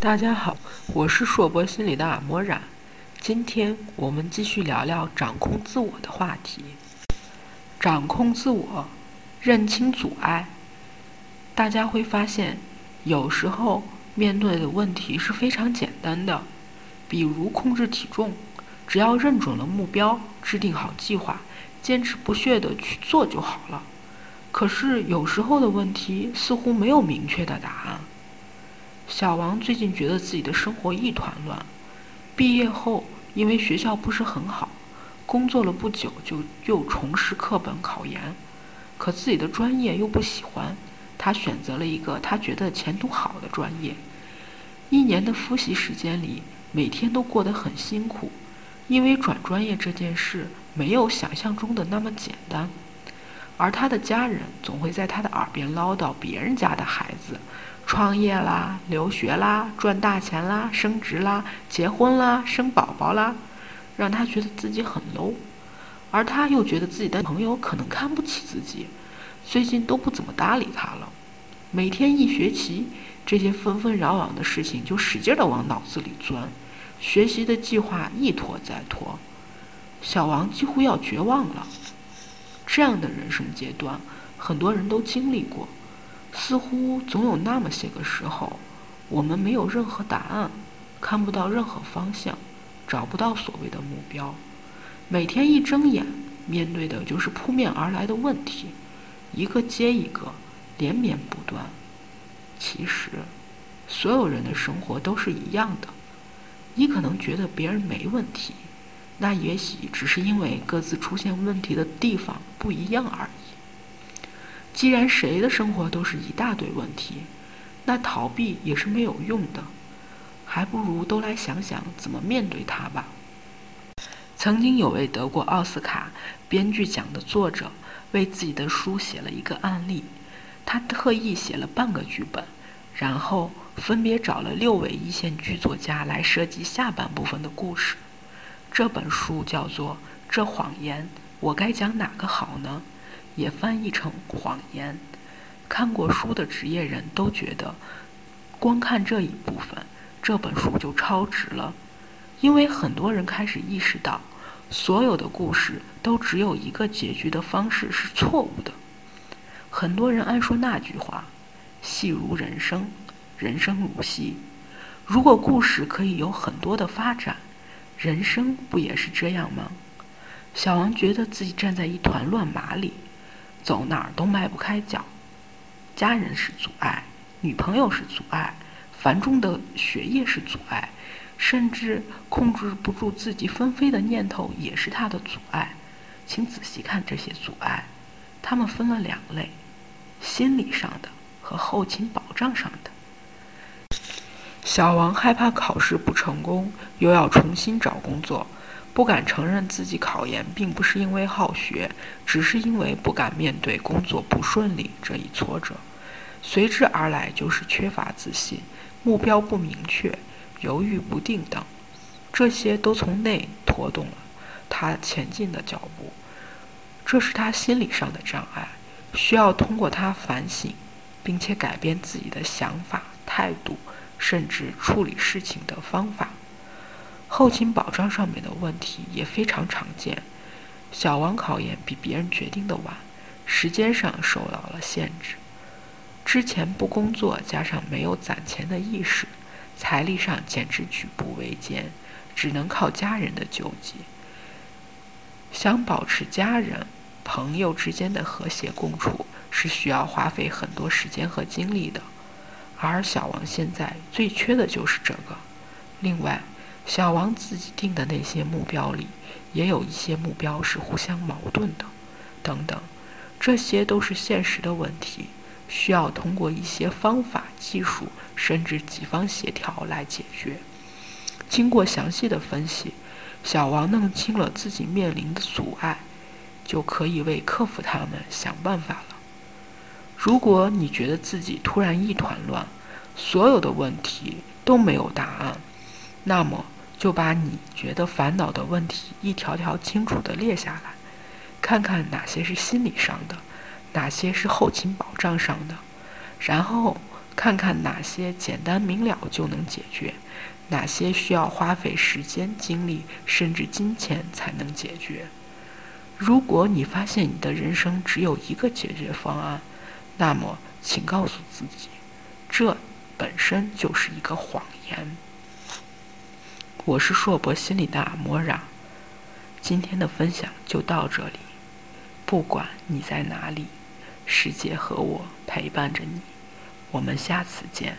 大家好，我是硕博心理的阿莫然。今天我们继续聊聊掌控自我的话题。掌控自我，认清阻碍。大家会发现，有时候面对的问题是非常简单的，比如控制体重，只要认准了目标，制定好计划，坚持不懈地去做就好了。可是有时候的问题似乎没有明确的答案。小王最近觉得自己的生活一团乱。毕业后，因为学校不是很好，工作了不久就又重拾课本考研，可自己的专业又不喜欢，他选择了一个他觉得前途好的专业。一年的复习时间里，每天都过得很辛苦，因为转专业这件事没有想象中的那么简单。而他的家人总会在他的耳边唠叨别人家的孩子。创业啦，留学啦，赚大钱啦，升职啦，结婚啦，生宝宝啦，让他觉得自己很 low，而他又觉得自己的朋友可能看不起自己，最近都不怎么搭理他了。每天一学习，这些纷纷扰扰的事情就使劲的往脑子里钻，学习的计划一拖再拖，小王几乎要绝望了。这样的人生阶段，很多人都经历过。似乎总有那么些个时候，我们没有任何答案，看不到任何方向，找不到所谓的目标。每天一睁眼，面对的就是扑面而来的问题，一个接一个，连绵不断。其实，所有人的生活都是一样的。你可能觉得别人没问题，那也许只是因为各自出现问题的地方不一样而已。既然谁的生活都是一大堆问题，那逃避也是没有用的，还不如都来想想怎么面对它吧。曾经有位得过奥斯卡编剧奖的作者为自己的书写了一个案例，他特意写了半个剧本，然后分别找了六位一线剧作家来设计下半部分的故事。这本书叫做《这谎言我该讲哪个好呢》。也翻译成谎言。看过书的职业人都觉得，光看这一部分，这本书就超值了。因为很多人开始意识到，所有的故事都只有一个结局的方式是错误的。很多人爱说那句话：“戏如人生，人生如戏。”如果故事可以有很多的发展，人生不也是这样吗？小王觉得自己站在一团乱麻里。走哪儿都迈不开脚，家人是阻碍，女朋友是阻碍，繁重的学业是阻碍，甚至控制不住自己纷飞的念头也是他的阻碍。请仔细看这些阻碍，他们分了两类：心理上的和后勤保障上的。小王害怕考试不成功，又要重新找工作。不敢承认自己考研并不是因为好学，只是因为不敢面对工作不顺利这一挫折，随之而来就是缺乏自信、目标不明确、犹豫不定等，这些都从内拖动了他前进的脚步。这是他心理上的障碍，需要通过他反省，并且改变自己的想法、态度，甚至处理事情的方法。后勤保障上面的问题也非常常见。小王考研比别人决定的晚，时间上受到了限制。之前不工作，加上没有攒钱的意识，财力上简直举步维艰，只能靠家人的救济。想保持家人、朋友之间的和谐共处，是需要花费很多时间和精力的。而小王现在最缺的就是这个。另外，小王自己定的那些目标里，也有一些目标是互相矛盾的，等等，这些都是现实的问题，需要通过一些方法、技术，甚至几方协调来解决。经过详细的分析，小王弄清了自己面临的阻碍，就可以为克服它们想办法了。如果你觉得自己突然一团乱，所有的问题都没有答案，那么。就把你觉得烦恼的问题一条条清楚地列下来，看看哪些是心理上的，哪些是后勤保障上的，然后看看哪些简单明了就能解决，哪些需要花费时间、精力甚至金钱才能解决。如果你发现你的人生只有一个解决方案，那么请告诉自己，这本身就是一个谎言。我是硕博心理的阿莫让，今天的分享就到这里。不管你在哪里，世界和我陪伴着你。我们下次见。